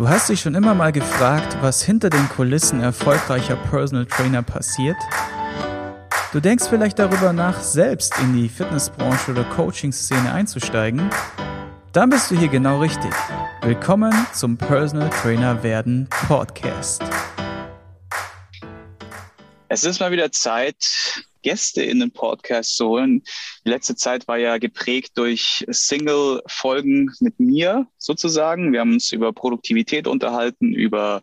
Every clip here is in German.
Du hast dich schon immer mal gefragt, was hinter den Kulissen erfolgreicher Personal Trainer passiert? Du denkst vielleicht darüber nach, selbst in die Fitnessbranche oder Coaching-Szene einzusteigen? Dann bist du hier genau richtig. Willkommen zum Personal Trainer werden Podcast. Es ist mal wieder Zeit, Gäste in den Podcast zu holen. Die letzte Zeit war ja geprägt durch Single-Folgen mit mir sozusagen. Wir haben uns über Produktivität unterhalten, über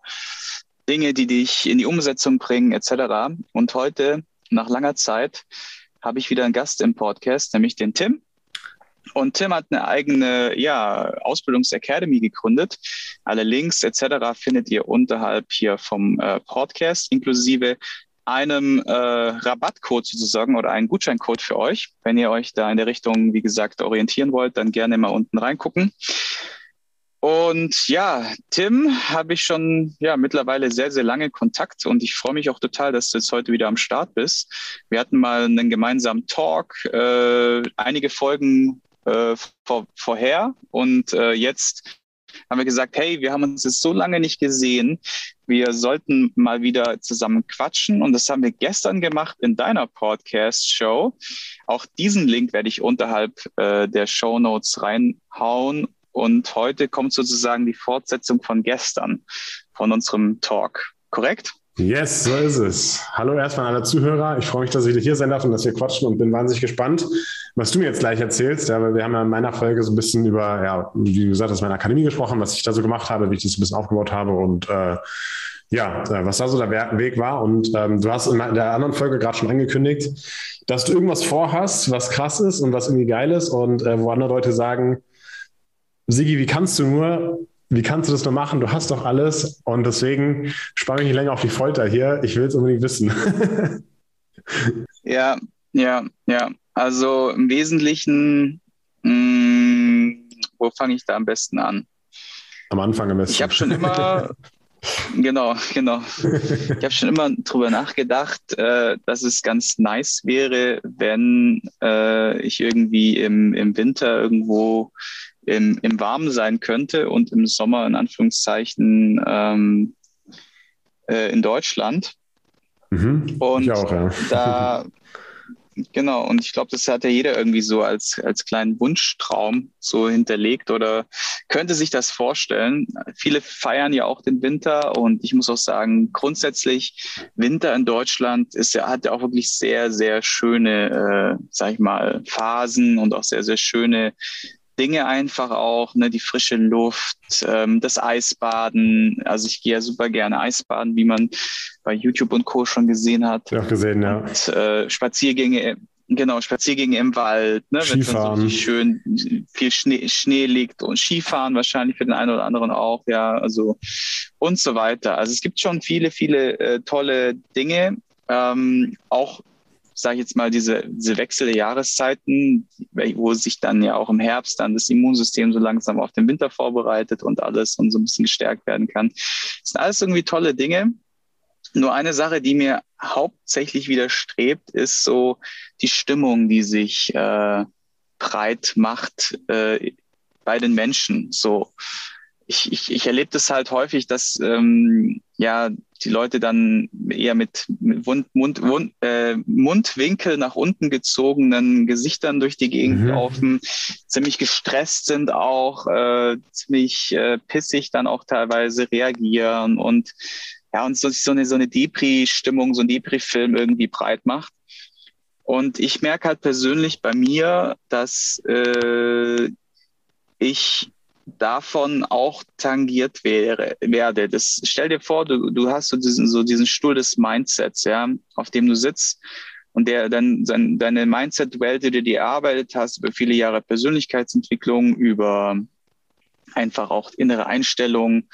Dinge, die dich in die Umsetzung bringen, etc. Und heute, nach langer Zeit, habe ich wieder einen Gast im Podcast, nämlich den Tim. Und Tim hat eine eigene ja, Ausbildungsacademy gegründet. Alle Links etc. findet ihr unterhalb hier vom äh, Podcast, inklusive einem äh, Rabattcode sozusagen oder einen Gutscheincode für euch. Wenn ihr euch da in der Richtung, wie gesagt, orientieren wollt, dann gerne mal unten reingucken. Und ja, Tim habe ich schon ja mittlerweile sehr, sehr lange Kontakt und ich freue mich auch total, dass du jetzt heute wieder am Start bist. Wir hatten mal einen gemeinsamen Talk, äh, einige Folgen äh, vor, vorher und äh, jetzt haben wir gesagt, hey, wir haben uns jetzt so lange nicht gesehen, wir sollten mal wieder zusammen quatschen und das haben wir gestern gemacht in deiner Podcast-Show. Auch diesen Link werde ich unterhalb äh, der Show Notes reinhauen und heute kommt sozusagen die Fortsetzung von gestern, von unserem Talk. Korrekt? Yes, so ist es. Hallo erstmal an alle Zuhörer. Ich freue mich, dass ich hier sein darf und dass wir quatschen und bin wahnsinnig gespannt, was du mir jetzt gleich erzählst. Ja, wir haben ja in meiner Folge so ein bisschen über, ja, wie gesagt, aus meiner Akademie gesprochen, was ich da so gemacht habe, wie ich das ein bisschen aufgebaut habe und äh, ja, äh, was da so der Weg war. Und ähm, du hast in der anderen Folge gerade schon angekündigt, dass du irgendwas vorhast, was krass ist und was irgendwie geil ist und äh, wo andere Leute sagen, Sigi, wie kannst du nur? Wie kannst du das nur machen? Du hast doch alles. Und deswegen spare ich nicht länger auf die Folter hier. Ich will es unbedingt wissen. ja, ja, ja. Also im Wesentlichen, mh, mm, wo fange ich da am besten an? Am Anfang am besten. Ich habe schon immer, genau, genau. Ich habe schon immer drüber nachgedacht, äh, dass es ganz nice wäre, wenn äh, ich irgendwie im, im Winter irgendwo im, im Warmen sein könnte und im Sommer in Anführungszeichen ähm, äh, in Deutschland. Mhm, und ich auch, ja. da Genau, und ich glaube, das hat ja jeder irgendwie so als, als kleinen Wunschtraum so hinterlegt oder könnte sich das vorstellen. Viele feiern ja auch den Winter und ich muss auch sagen, grundsätzlich Winter in Deutschland ist ja, hat ja auch wirklich sehr, sehr schöne, äh, sag ich mal, Phasen und auch sehr, sehr schöne Dinge einfach auch, ne, die frische Luft, ähm, das Eisbaden. Also ich gehe ja super gerne Eisbaden, wie man bei YouTube und Co. schon gesehen hat. Ja, gesehen, ja. Und, äh, Spaziergänge, genau, Spaziergänge im Wald, ne, wenn es so schön viel Schnee, Schnee liegt und Skifahren wahrscheinlich für den einen oder anderen auch, ja, also und so weiter. Also es gibt schon viele, viele äh, tolle Dinge. Ähm, auch sage ich jetzt mal, diese, diese Wechsel der Jahreszeiten, wo sich dann ja auch im Herbst dann das Immunsystem so langsam auf den Winter vorbereitet und alles und so ein bisschen gestärkt werden kann. Das sind alles irgendwie tolle Dinge. Nur eine Sache, die mir hauptsächlich widerstrebt, ist so die Stimmung, die sich äh, breit macht äh, bei den Menschen. So, ich, ich, ich erlebe das halt häufig, dass ähm, ja die Leute dann eher mit, mit Mund, Mund, Mund, äh, Mundwinkel nach unten gezogenen Gesichtern durch die Gegend mhm. laufen, ziemlich gestresst sind auch, äh, ziemlich äh, pissig dann auch teilweise reagieren und ja, und so, so eine, so eine Depri-Stimmung, so ein Depri-Film irgendwie breit macht. Und ich merke halt persönlich bei mir, dass äh, ich davon auch tangiert wäre, werde. Das stell dir vor, du, du hast so diesen, so diesen Stuhl des Mindsets, ja, auf dem du sitzt und der dann sein, deine Mindset-Welt, die du dir erarbeitet hast, über viele Jahre Persönlichkeitsentwicklung, über einfach auch innere Einstellung,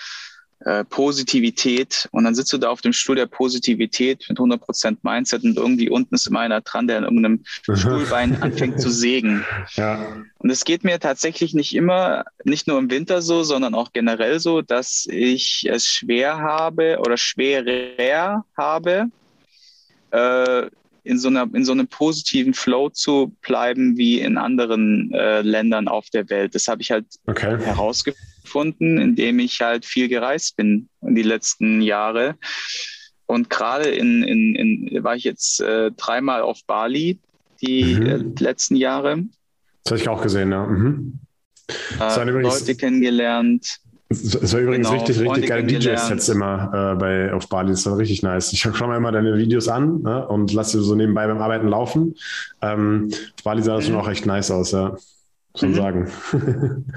äh, Positivität und dann sitzt du da auf dem Stuhl der Positivität mit 100% Mindset und irgendwie unten ist immer einer dran, der in irgendeinem Stuhlbein anfängt zu sägen. Ja. Und es geht mir tatsächlich nicht immer, nicht nur im Winter so, sondern auch generell so, dass ich es schwer habe oder schwerer habe, äh, in so einer in so einem positiven Flow zu bleiben wie in anderen äh, Ländern auf der Welt. Das habe ich halt okay. herausgefunden gefunden, indem ich halt viel gereist bin in die letzten Jahre. Und gerade in, in, in war ich jetzt äh, dreimal auf Bali die mhm. äh, letzten Jahre. Das habe ich auch gesehen, ja. Mhm. Äh, Leute kennengelernt. Es war übrigens genau, richtig, richtig geile DJ-Sets immer äh, bei, auf Bali. Das war richtig nice. Ich schaue mir immer deine Videos an ne, und lasse sie so nebenbei beim Arbeiten laufen. Ähm, auf Bali sah das mhm. schon auch echt nice aus, ja. Man mhm. sagen.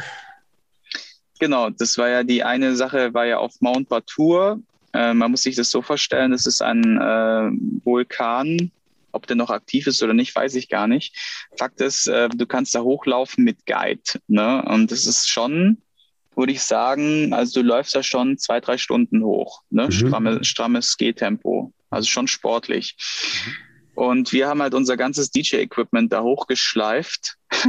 genau, das war ja die eine Sache, war ja auf Mount Batur. Äh, man muss sich das so vorstellen, das ist ein äh, Vulkan, ob der noch aktiv ist oder nicht, weiß ich gar nicht. Fakt ist, äh, du kannst da hochlaufen mit Guide. Ne? Und das ist schon würde ich sagen, also du läufst da schon zwei, drei Stunden hoch. Ne? Mhm. Stramme, strammes Gehtempo. Also schon sportlich. Mhm. Und wir haben halt unser ganzes DJ-Equipment da hochgeschleift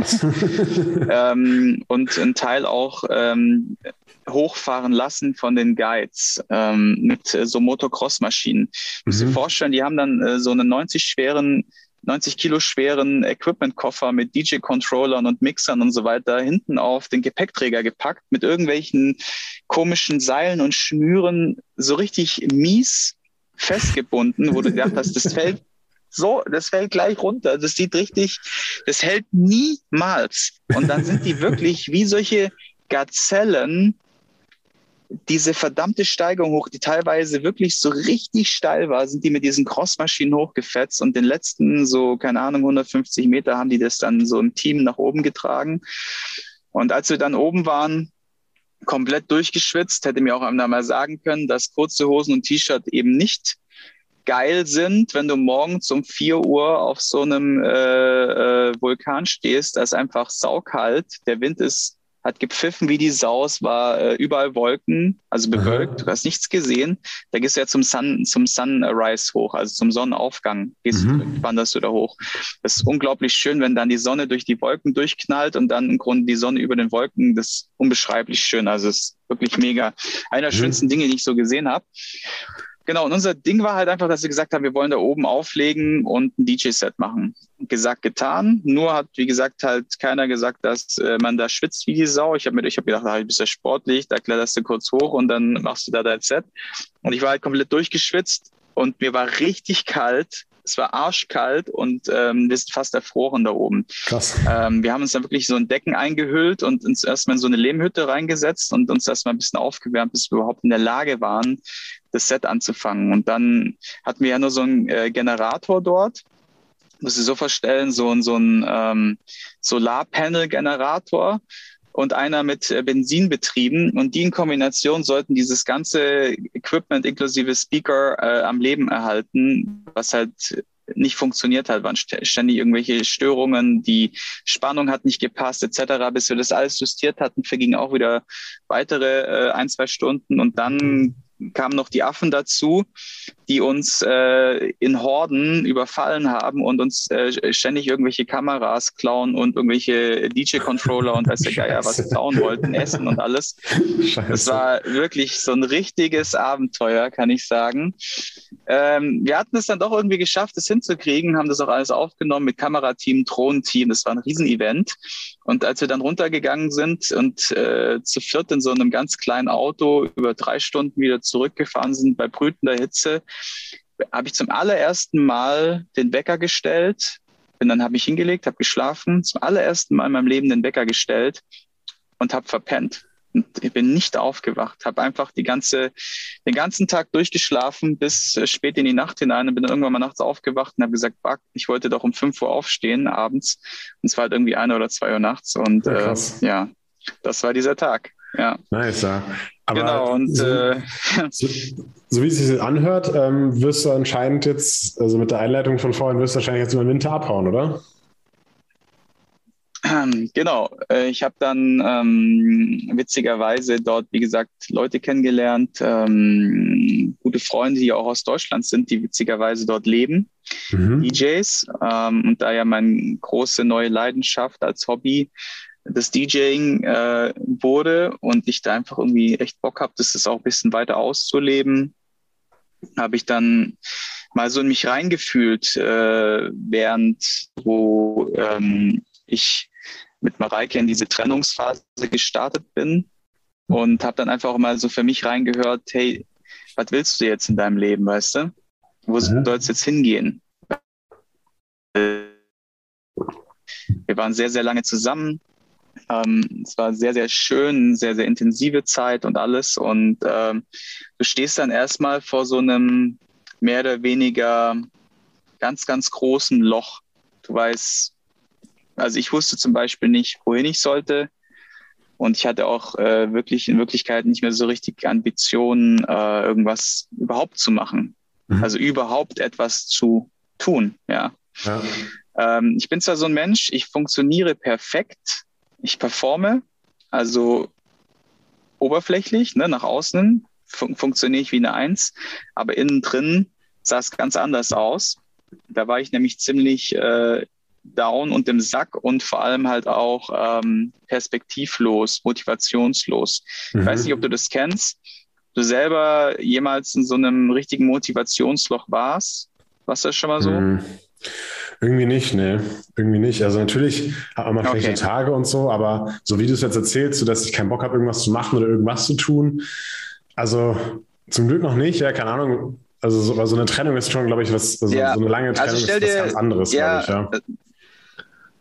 ähm, und einen Teil auch ähm, hochfahren lassen von den Guides ähm, mit äh, so Motocross-Maschinen. Mhm. Muss dir vorstellen, die haben dann äh, so einen 90 schweren 90 Kilo schweren Equipment-Koffer mit DJ-Controllern und Mixern und so weiter hinten auf den Gepäckträger gepackt mit irgendwelchen komischen Seilen und Schnüren so richtig mies festgebunden, wo du gedacht hast, das fällt so, das fällt gleich runter. Das sieht richtig, das hält niemals. Und dann sind die wirklich wie solche Gazellen diese verdammte Steigung hoch, die teilweise wirklich so richtig steil war, sind die mit diesen Crossmaschinen hochgefetzt und den letzten so, keine Ahnung, 150 Meter haben die das dann so im Team nach oben getragen. Und als wir dann oben waren, komplett durchgeschwitzt, hätte mir auch einer mal sagen können, dass kurze Hosen und T-Shirt eben nicht geil sind, wenn du morgens um 4 Uhr auf so einem äh, äh, Vulkan stehst, da ist einfach saukalt, der Wind ist hat gepfiffen wie die Sau, es war äh, überall Wolken, also bewölkt, Aha. du hast nichts gesehen. Da gehst du ja zum Sun, zum Sunrise hoch, also zum Sonnenaufgang, gehst, mhm. wanderst du da hoch. Das ist unglaublich schön, wenn dann die Sonne durch die Wolken durchknallt und dann im Grunde die Sonne über den Wolken, das ist unbeschreiblich schön. Also es ist wirklich mega. Einer der mhm. schönsten Dinge, die ich so gesehen habe. Genau, und unser Ding war halt einfach, dass wir gesagt haben, wir wollen da oben auflegen und ein DJ-Set machen. Gesagt, getan. Nur hat, wie gesagt, halt keiner gesagt, dass äh, man da schwitzt wie die Sau. Ich habe mir ich hab gedacht, ah, du bist ja sportlich, da kletterst du kurz hoch und dann machst du da dein Set. Und ich war halt komplett durchgeschwitzt und mir war richtig kalt es war arschkalt und ähm, wir sind fast erfroren da oben. Krass. Ähm, wir haben uns dann wirklich so ein Decken eingehüllt und uns erstmal in so eine Lehmhütte reingesetzt und uns erstmal ein bisschen aufgewärmt, bis wir überhaupt in der Lage waren, das Set anzufangen. Und dann hatten wir ja nur so einen äh, Generator dort. Muss ich so vorstellen, so, so ein ähm, Solarpanel-Generator und einer mit äh, Benzin betrieben. Und die in Kombination sollten dieses ganze Equipment inklusive Speaker äh, am Leben erhalten, was halt nicht funktioniert hat, waren ständig irgendwelche Störungen, die Spannung hat nicht gepasst etc. Bis wir das alles justiert hatten, vergingen auch wieder weitere äh, ein, zwei Stunden und dann kamen noch die Affen dazu, die uns äh, in Horden überfallen haben und uns äh, ständig irgendwelche Kameras klauen und irgendwelche DJ-Controller und weiß der Geier was klauen wollten, essen und alles. Scheiße. Das war wirklich so ein richtiges Abenteuer, kann ich sagen. Ähm, wir hatten es dann doch irgendwie geschafft, das hinzukriegen, haben das auch alles aufgenommen mit Kamerateam, Drohnenteam. Das war ein Riesenevent. Und als wir dann runtergegangen sind und äh, zu viert in so einem ganz kleinen Auto über drei Stunden wieder zurückgefahren sind bei brütender Hitze, habe ich zum allerersten Mal den Wecker gestellt. Bin dann habe ich hingelegt, habe geschlafen, zum allerersten Mal in meinem Leben den Wecker gestellt und habe verpennt. Und ich bin nicht aufgewacht, habe einfach die ganze, den ganzen Tag durchgeschlafen bis äh, spät in die Nacht hinein und bin dann irgendwann mal nachts aufgewacht und habe gesagt, Back, ich wollte doch um 5 Uhr aufstehen abends. Und es war halt irgendwie eine oder zwei Uhr nachts. Und ja, äh, ja das war dieser Tag. Ja. Nice, ja. Aber genau, und so, äh, so, so, wie es sich anhört, ähm, wirst du anscheinend jetzt, also mit der Einleitung von vorhin, wirst du wahrscheinlich jetzt über den Winter abhauen, oder? Genau, äh, ich habe dann ähm, witzigerweise dort, wie gesagt, Leute kennengelernt, ähm, gute Freunde, die auch aus Deutschland sind, die witzigerweise dort leben, mhm. DJs. Ähm, und da ja meine große neue Leidenschaft als Hobby das DJing äh, wurde und ich da einfach irgendwie echt Bock habe, das ist auch ein bisschen weiter auszuleben, habe ich dann mal so in mich reingefühlt, äh, während wo ähm, ich mit Mareike in diese Trennungsphase gestartet bin. und habe dann einfach mal so für mich reingehört, hey, was willst du jetzt in deinem Leben, weißt du? Wo mhm. soll es jetzt hingehen? Wir waren sehr, sehr lange zusammen. Ähm, es war sehr, sehr schön, sehr, sehr intensive Zeit und alles. Und ähm, du stehst dann erstmal vor so einem mehr oder weniger ganz, ganz großen Loch. Du weißt, also ich wusste zum Beispiel nicht, wohin ich sollte. Und ich hatte auch äh, wirklich in Wirklichkeit nicht mehr so richtig Ambitionen, äh, irgendwas überhaupt zu machen. Mhm. Also überhaupt etwas zu tun, ja. ja. Ähm, ich bin zwar so ein Mensch, ich funktioniere perfekt, ich performe, also oberflächlich, ne, nach außen fun funktioniere ich wie eine Eins, aber innen drin sah es ganz anders aus. Da war ich nämlich ziemlich äh, down und im Sack und vor allem halt auch ähm, perspektivlos, motivationslos. Mhm. Ich weiß nicht, ob du das kennst. Du selber jemals in so einem richtigen Motivationsloch warst? Warst du das schon mal so? Mhm. Irgendwie nicht, ne. Irgendwie nicht. Also natürlich hat man mal okay. schlechte Tage und so, aber so wie du es jetzt erzählst, so dass ich keinen Bock habe, irgendwas zu machen oder irgendwas zu tun. Also zum Glück noch nicht, ja, keine Ahnung. Also so, so eine Trennung ist schon, glaube ich, was, also ja. so eine lange also Trennung also ist was ganz anderes, ja, glaube ich, ja.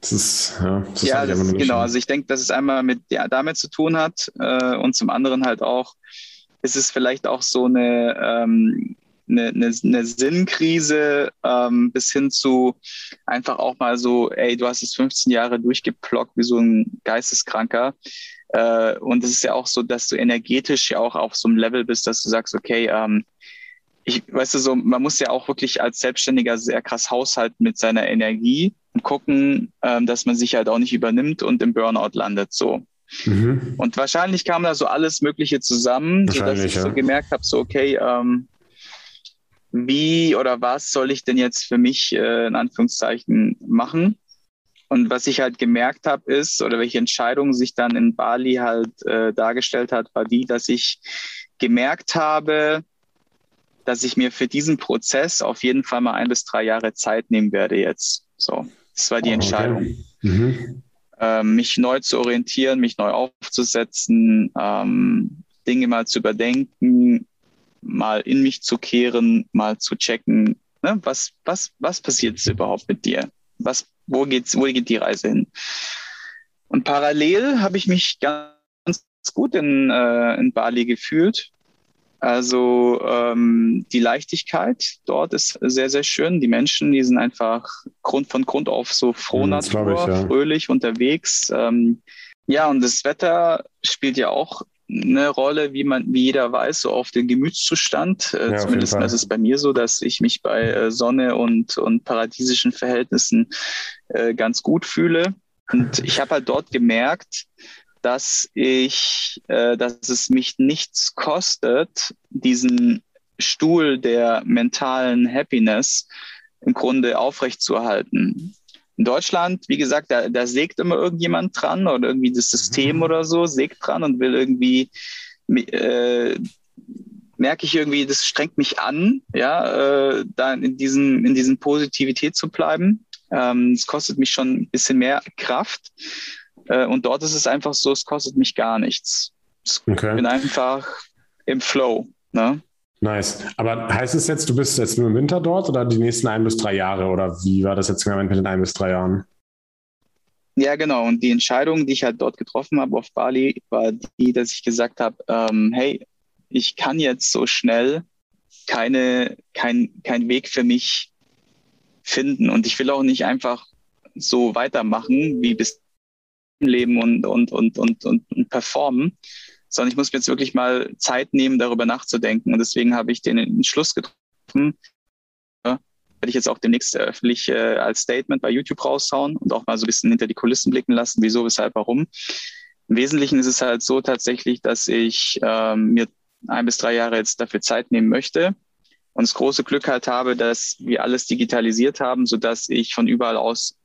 Das ist, ja, das ja, ist das, genau. Also ich denke, dass es einmal mit ja, damit zu tun hat äh, und zum anderen halt auch, ist es vielleicht auch so eine ähm, eine, eine, eine Sinnkrise ähm, bis hin zu einfach auch mal so, ey, du hast es 15 Jahre durchgeplockt wie so ein Geisteskranker. Äh, und es ist ja auch so, dass du energetisch ja auch auf so einem Level bist, dass du sagst, okay, ähm, ich, weißt du, so, man muss ja auch wirklich als Selbstständiger sehr krass haushalten mit seiner Energie und gucken, ähm, dass man sich halt auch nicht übernimmt und im Burnout landet, so. Mhm. Und wahrscheinlich kam da so alles Mögliche zusammen, sodass ich ja. so gemerkt habe, so, okay, ähm, wie oder was soll ich denn jetzt für mich äh, in Anführungszeichen machen? Und was ich halt gemerkt habe, ist, oder welche Entscheidung sich dann in Bali halt äh, dargestellt hat, war die, dass ich gemerkt habe, dass ich mir für diesen Prozess auf jeden Fall mal ein bis drei Jahre Zeit nehmen werde jetzt. So, das war die Entscheidung. Okay. Mhm. Ähm, mich neu zu orientieren, mich neu aufzusetzen, ähm, Dinge mal zu überdenken, mal in mich zu kehren, mal zu checken, ne, was, was, was passiert überhaupt mit dir? Was, wo geht's, wo geht die Reise hin? Und parallel habe ich mich ganz gut in, äh, in Bali gefühlt. Also ähm, die Leichtigkeit dort ist sehr, sehr schön. Die Menschen, die sind einfach Grund von Grund auf so froh hm, Natur, ich, ja. fröhlich unterwegs. Ähm, ja, und das Wetter spielt ja auch eine Rolle, wie man, wie jeder weiß, so auf den Gemütszustand. Äh, ja, Zumindest ist es bei mir so, dass ich mich bei äh, Sonne und, und paradiesischen Verhältnissen äh, ganz gut fühle. Und ich habe halt dort gemerkt, dass ich, äh, dass es mich nichts kostet, diesen Stuhl der mentalen Happiness im Grunde aufrechtzuerhalten in Deutschland, wie gesagt, da, da sägt immer irgendjemand dran oder irgendwie das System mhm. oder so sägt dran und will irgendwie, äh, merke ich irgendwie, das strengt mich an, ja, äh, da in diesem, in diesem Positivität zu bleiben. Ähm, es kostet mich schon ein bisschen mehr Kraft. Äh, und dort ist es einfach so, es kostet mich gar nichts. Okay. Ich bin einfach im Flow. Ne? Nice. Aber heißt es jetzt, du bist jetzt nur im Winter dort oder die nächsten ein bis drei Jahre? Oder wie war das jetzt Moment mit den ein bis drei Jahren? Ja, genau. Und die Entscheidung, die ich halt dort getroffen habe auf Bali, war die, dass ich gesagt habe, ähm, hey, ich kann jetzt so schnell keine, kein, kein Weg für mich finden. Und ich will auch nicht einfach so weitermachen wie bis Leben und, und, und, und, und, und performen, sondern ich muss mir jetzt wirklich mal Zeit nehmen, darüber nachzudenken. Und deswegen habe ich den Entschluss getroffen, ja, werde ich jetzt auch demnächst öffentlich äh, als Statement bei YouTube raushauen und auch mal so ein bisschen hinter die Kulissen blicken lassen, wieso, weshalb, warum. Im Wesentlichen ist es halt so tatsächlich, dass ich ähm, mir ein bis drei Jahre jetzt dafür Zeit nehmen möchte und das große Glück halt habe, dass wir alles digitalisiert haben, so dass ich von überall aus